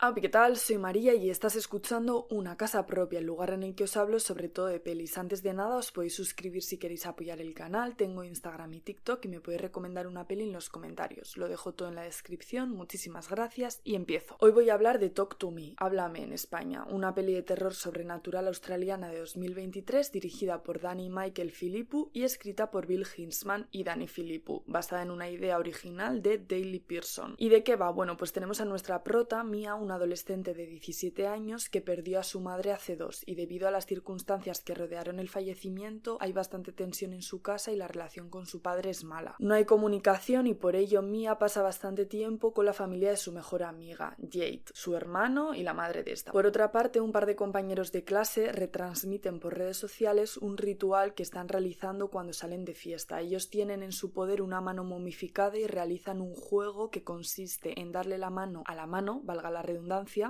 Ah, ¿qué tal? Soy María y estás escuchando Una Casa Propia, el lugar en el que os hablo sobre todo de pelis. Antes de nada os podéis suscribir si queréis apoyar el canal, tengo Instagram y TikTok y me podéis recomendar una peli en los comentarios. Lo dejo todo en la descripción, muchísimas gracias y empiezo. Hoy voy a hablar de Talk to Me, Háblame en España, una peli de terror sobrenatural australiana de 2023 dirigida por Danny Michael Filippu y escrita por Bill Hinsman y Danny Filippu, basada en una idea original de Daley Pearson. ¿Y de qué va? Bueno, pues tenemos a nuestra prota, Mia, un adolescente de 17 años que perdió a su madre hace dos y debido a las circunstancias que rodearon el fallecimiento hay bastante tensión en su casa y la relación con su padre es mala. No hay comunicación y por ello Mia pasa bastante tiempo con la familia de su mejor amiga, Jade, su hermano y la madre de esta. Por otra parte, un par de compañeros de clase retransmiten por redes sociales un ritual que están realizando cuando salen de fiesta. Ellos tienen en su poder una mano momificada y realizan un juego que consiste en darle la mano a la mano, valga la redundancia,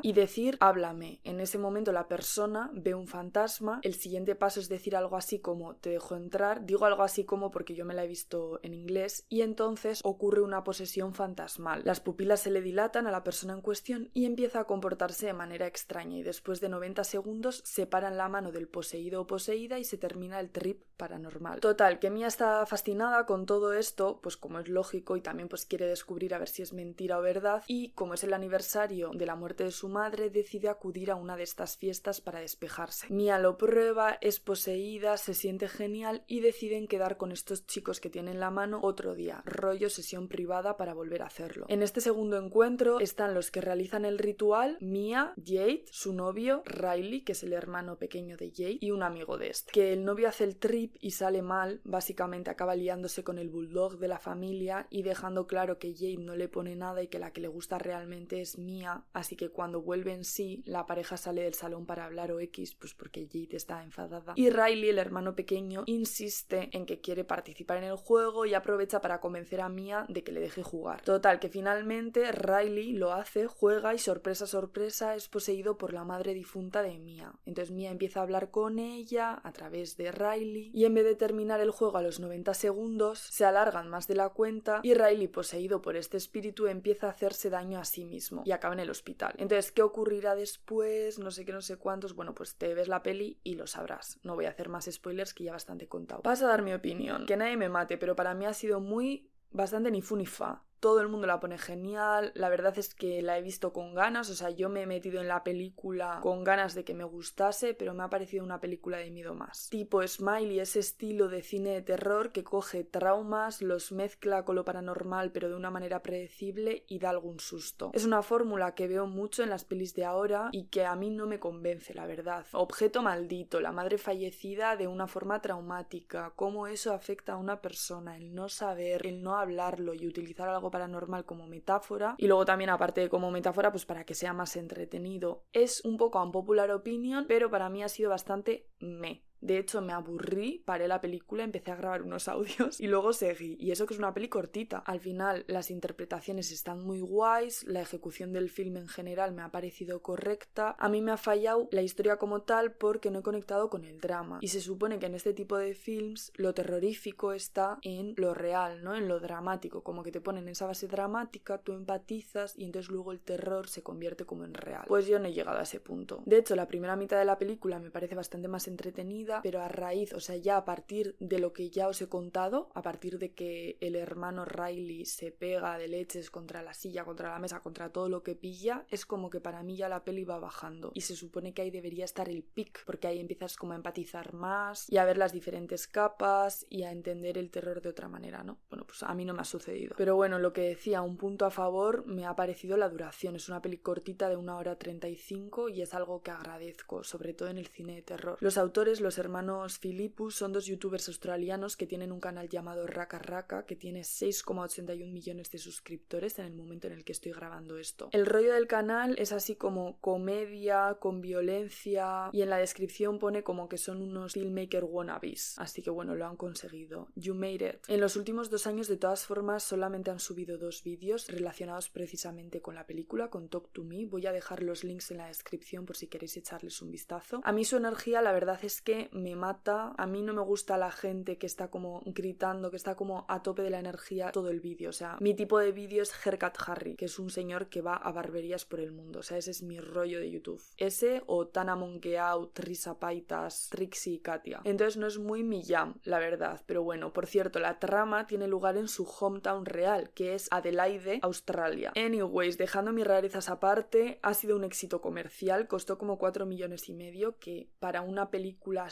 y decir háblame. En ese momento la persona ve un fantasma, el siguiente paso es decir algo así como te dejo entrar, digo algo así como porque yo me la he visto en inglés, y entonces ocurre una posesión fantasmal. Las pupilas se le dilatan a la persona en cuestión y empieza a comportarse de manera extraña y después de 90 segundos separan la mano del poseído o poseída y se termina el trip paranormal. Total, que Mia está fascinada con todo esto, pues como es lógico y también pues quiere descubrir a ver si es mentira o verdad y como es el aniversario de la muerte de su madre, decide acudir a una de estas fiestas para despejarse. Mia lo prueba, es poseída, se siente genial y deciden quedar con estos chicos que tienen la mano otro día, rollo sesión privada para volver a hacerlo. En este segundo encuentro están los que realizan el ritual, Mia, Jade, su novio, Riley, que es el hermano pequeño de Jade, y un amigo de este. Que el novio hace el trip y sale mal, básicamente acaba liándose con el bulldog de la familia y dejando claro que Jade no le pone nada y que la que le gusta realmente es Mia, así que cuando vuelve en sí, la pareja sale del salón para hablar o X, pues porque Jade está enfadada. Y Riley, el hermano pequeño, insiste en que quiere participar en el juego y aprovecha para convencer a Mia de que le deje jugar. Total, que finalmente Riley lo hace, juega y sorpresa, sorpresa, es poseído por la madre difunta de Mia. Entonces Mia empieza a hablar con ella a través de Riley y en vez de terminar el juego a los 90 segundos, se alargan más de la cuenta y Riley, poseído por este espíritu, empieza a hacerse daño a sí mismo y acaba en el hospital. Entonces, ¿qué ocurrirá después? No sé qué, no sé cuántos. Bueno, pues te ves la peli y lo sabrás. No voy a hacer más spoilers que ya bastante contado. Vas a dar mi opinión. Que nadie me mate, pero para mí ha sido muy bastante ni fu ni fa todo el mundo la pone genial, la verdad es que la he visto con ganas, o sea, yo me he metido en la película con ganas de que me gustase, pero me ha parecido una película de miedo más. Tipo Smiley, ese estilo de cine de terror que coge traumas, los mezcla con lo paranormal, pero de una manera predecible y da algún susto. Es una fórmula que veo mucho en las pelis de ahora y que a mí no me convence, la verdad. Objeto maldito, la madre fallecida de una forma traumática, cómo eso afecta a una persona, el no saber, el no hablarlo y utilizar algo paranormal como metáfora y luego también aparte de como metáfora pues para que sea más entretenido. Es un poco un popular opinion, pero para mí ha sido bastante me. De hecho, me aburrí, paré la película, empecé a grabar unos audios y luego seguí. Y eso que es una peli cortita. Al final, las interpretaciones están muy guays, la ejecución del film en general me ha parecido correcta. A mí me ha fallado la historia como tal porque no he conectado con el drama. Y se supone que en este tipo de films lo terrorífico está en lo real, ¿no? En lo dramático. Como que te ponen esa base dramática, tú empatizas y entonces luego el terror se convierte como en real. Pues yo no he llegado a ese punto. De hecho, la primera mitad de la película me parece bastante más entretenida pero a raíz, o sea, ya a partir de lo que ya os he contado, a partir de que el hermano Riley se pega de leches contra la silla, contra la mesa, contra todo lo que pilla, es como que para mí ya la peli va bajando. Y se supone que ahí debería estar el pic, porque ahí empiezas como a empatizar más y a ver las diferentes capas y a entender el terror de otra manera, ¿no? Bueno, pues a mí no me ha sucedido. Pero bueno, lo que decía, un punto a favor me ha parecido la duración. Es una peli cortita de una hora 35 y es algo que agradezco, sobre todo en el cine de terror. Los autores, los hermanos Philippus son dos youtubers australianos que tienen un canal llamado Raka Raka que tiene 6,81 millones de suscriptores en el momento en el que estoy grabando esto. El rollo del canal es así como comedia con violencia y en la descripción pone como que son unos filmmaker wannabes. Así que bueno, lo han conseguido. You made it. En los últimos dos años de todas formas solamente han subido dos vídeos relacionados precisamente con la película, con Talk to Me. Voy a dejar los links en la descripción por si queréis echarles un vistazo. A mí su energía la verdad es que me mata. A mí no me gusta la gente que está como gritando, que está como a tope de la energía todo el vídeo. O sea, mi tipo de vídeo es Haircut Harry, que es un señor que va a barberías por el mundo. O sea, ese es mi rollo de YouTube. Ese o Tana Monkeau, Trisa Paitas, Trixie y Katia. Entonces no es muy mi jam, la verdad. Pero bueno, por cierto, la trama tiene lugar en su hometown real, que es Adelaide, Australia. Anyways, dejando mis rarezas aparte, ha sido un éxito comercial, costó como 4 millones y medio, que para una película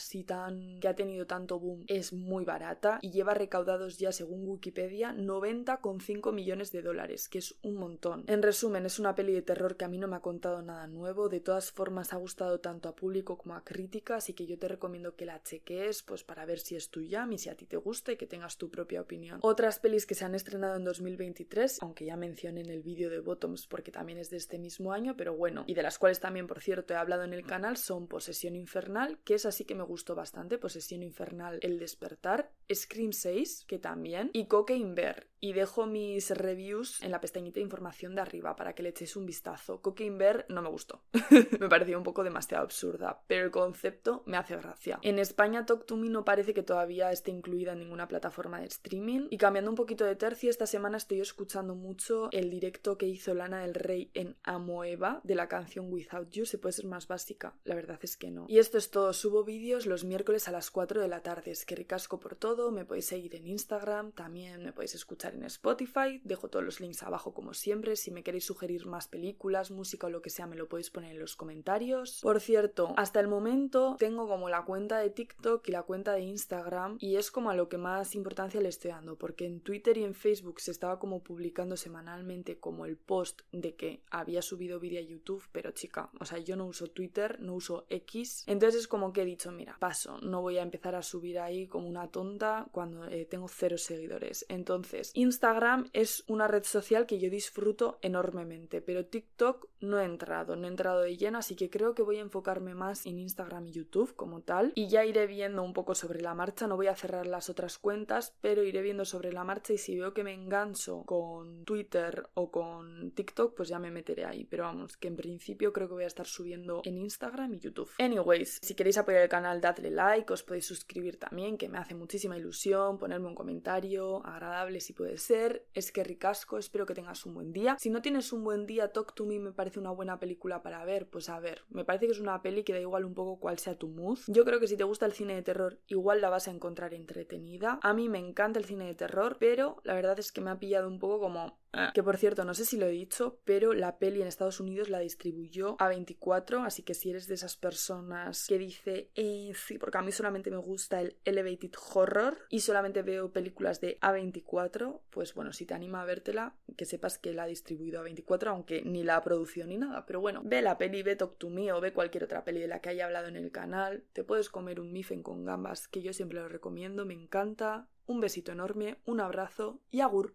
que ha tenido tanto boom es muy barata y lleva recaudados ya según Wikipedia 90,5 millones de dólares, que es un montón. En resumen, es una peli de terror que a mí no me ha contado nada nuevo, de todas formas ha gustado tanto a público como a crítica, así que yo te recomiendo que la cheques pues para ver si es tuya y si a ti te gusta y que tengas tu propia opinión. Otras pelis que se han estrenado en 2023, aunque ya mencioné en el vídeo de Bottoms porque también es de este mismo año, pero bueno, y de las cuales también por cierto he hablado en el canal, son Posesión Infernal, que es así que me gustó bastante, Posesión Infernal El Despertar, Scream 6, que también, y Cocaine Bear. Y dejo mis reviews en la pestañita de información de arriba para que le echéis un vistazo. Cocaine Bear no me gustó. me pareció un poco demasiado absurda, pero el concepto me hace gracia. En España Talk to Me no parece que todavía esté incluida en ninguna plataforma de streaming. Y cambiando un poquito de tercio, esta semana estoy escuchando mucho el directo que hizo Lana del Rey en Amoeba de la canción Without You. Se puede ser más básica, la verdad es que no. Y esto es todo. Subo vídeos los miércoles a las 4 de la tarde. Es que ricasco por todo. Me podéis seguir en Instagram, también me podéis escuchar en Spotify. Dejo todos los links abajo como siempre. Si me queréis sugerir más películas, música o lo que sea, me lo podéis poner en los comentarios. Por cierto, hasta el momento tengo como la cuenta de TikTok y la cuenta de Instagram y es como a lo que más importancia le estoy dando porque en Twitter y en Facebook se estaba como publicando semanalmente como el post de que había subido vídeo a YouTube, pero chica, o sea, yo no uso Twitter, no uso X, entonces es como que he dicho, mira, paso, no voy a empezar a subir ahí como una tonta cuando eh, tengo cero seguidores. Entonces, Instagram es una red social que yo disfruto enormemente, pero TikTok no he entrado, no he entrado de lleno, así que creo que voy a enfocarme más en Instagram y YouTube como tal y ya iré viendo un poco sobre la marcha, no voy a cerrar las otras cuentas, pero iré viendo sobre la marcha y si veo que me engancho con Twitter o con TikTok, pues ya me meteré ahí, pero vamos, que en principio creo que voy a estar subiendo en Instagram y YouTube. Anyways, si queréis apoyar el canal, dadle like, os podéis suscribir también, que me hace muchísima ilusión, ponerme un comentario agradable si puede ser. Es que ricasco, espero que tengas un buen día. Si no tienes un buen día, Talk to Me me parece una buena película para ver, pues a ver, me parece que es una peli que da igual un poco cuál sea tu mood. Yo creo que si te gusta el cine de terror, igual la vas a encontrar entretenida. A mí me encanta el cine de terror, pero la verdad es que me ha pillado un poco como Ah. Que por cierto, no sé si lo he dicho, pero la peli en Estados Unidos la distribuyó a 24, así que si eres de esas personas que dice, eh, sí, porque a mí solamente me gusta el Elevated Horror y solamente veo películas de A24, pues bueno, si te anima a vértela, que sepas que la ha distribuido a 24, aunque ni la ha producido ni nada, pero bueno, ve la peli, ve Talk to Me o ve cualquier otra peli de la que haya hablado en el canal, te puedes comer un mifen con gambas, que yo siempre lo recomiendo, me encanta, un besito enorme, un abrazo y agur.